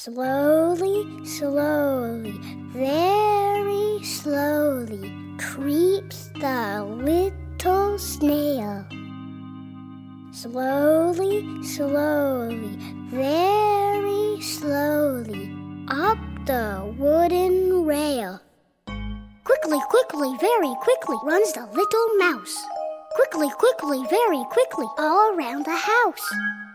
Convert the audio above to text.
Slowly, slowly, very slowly creeps the little snail. Slowly, slowly, very slowly up the wooden rail. Quickly, quickly, very quickly runs the little mouse. Quickly, quickly, very quickly all around the house.